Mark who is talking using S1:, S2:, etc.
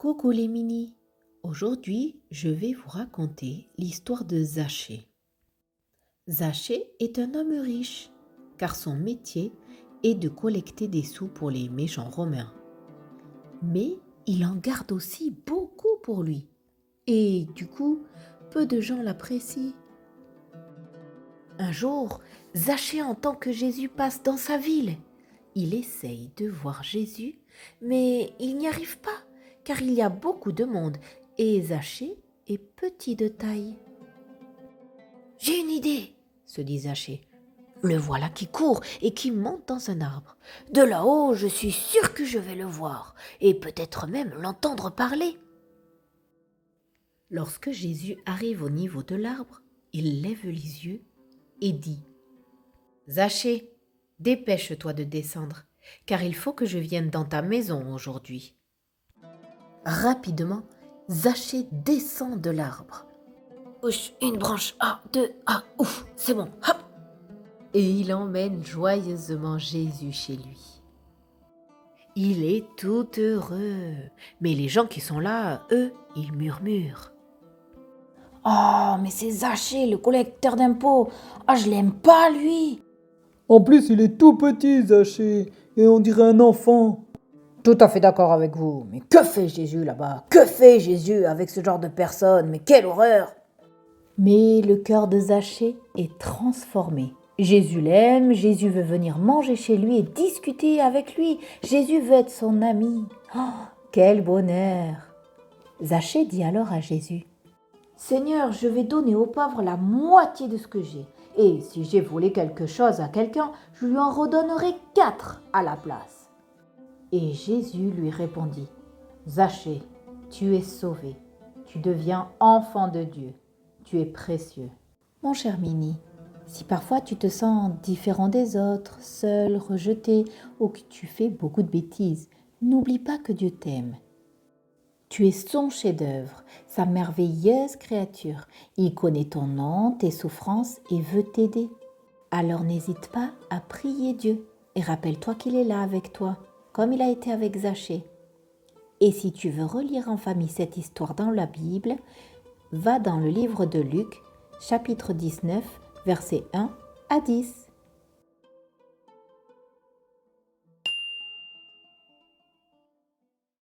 S1: Coucou les mini. Aujourd'hui, je vais vous raconter l'histoire de Zachée. Zachée est un homme riche, car son métier est de collecter des sous pour les méchants romains. Mais il en garde aussi beaucoup pour lui. Et du coup, peu de gens l'apprécient. Un jour, Zachée entend que Jésus passe dans sa ville. Il essaye de voir Jésus, mais il n'y arrive pas, car il y a beaucoup de monde et Zachée est petit de taille. J'ai une idée, se dit Zachée. Le voilà qui court et qui monte dans un arbre. De là-haut, je suis sûr que je vais le voir, et peut-être même l'entendre parler. Lorsque Jésus arrive au niveau de l'arbre, il lève les yeux et dit Zachée, dépêche-toi de descendre, car il faut que je vienne dans ta maison aujourd'hui. Rapidement, Zachée descend de l'arbre. Ouch, une branche, ah, deux, ah, ouf, c'est bon, hop Et il emmène joyeusement Jésus chez lui. Il est tout heureux, mais les gens qui sont là, eux, ils murmurent.
S2: Oh, mais c'est Zachée, le collecteur d'impôts. Ah, je l'aime pas, lui.
S3: En plus, il est tout petit, Zachée, et on dirait un enfant.
S2: Tout à fait d'accord avec vous. Mais que fait Jésus là-bas? Que fait Jésus avec ce genre de personnes? Mais quelle horreur
S1: Mais le cœur de Zachée est transformé. Jésus l'aime, Jésus veut venir manger chez lui et discuter avec lui. Jésus veut être son ami. Oh, quel bonheur Zachée dit alors à Jésus
S2: Seigneur, je vais donner aux pauvres la moitié de ce que j'ai. Et si j'ai volé quelque chose à quelqu'un, je lui en redonnerai quatre à la place. Et Jésus lui répondit, Zachée, tu es sauvé, tu deviens enfant de Dieu, tu es précieux.
S1: Mon cher Mini, si parfois tu te sens différent des autres, seul, rejeté, ou que tu fais beaucoup de bêtises, n'oublie pas que Dieu t'aime. Tu es son chef-d'œuvre, sa merveilleuse créature. Il connaît ton nom, tes souffrances et veut t'aider. Alors n'hésite pas à prier Dieu et rappelle-toi qu'il est là avec toi, comme il a été avec Zachée. Et si tu veux relire en famille cette histoire dans la Bible, va dans le livre de Luc, chapitre 19, versets 1 à 10.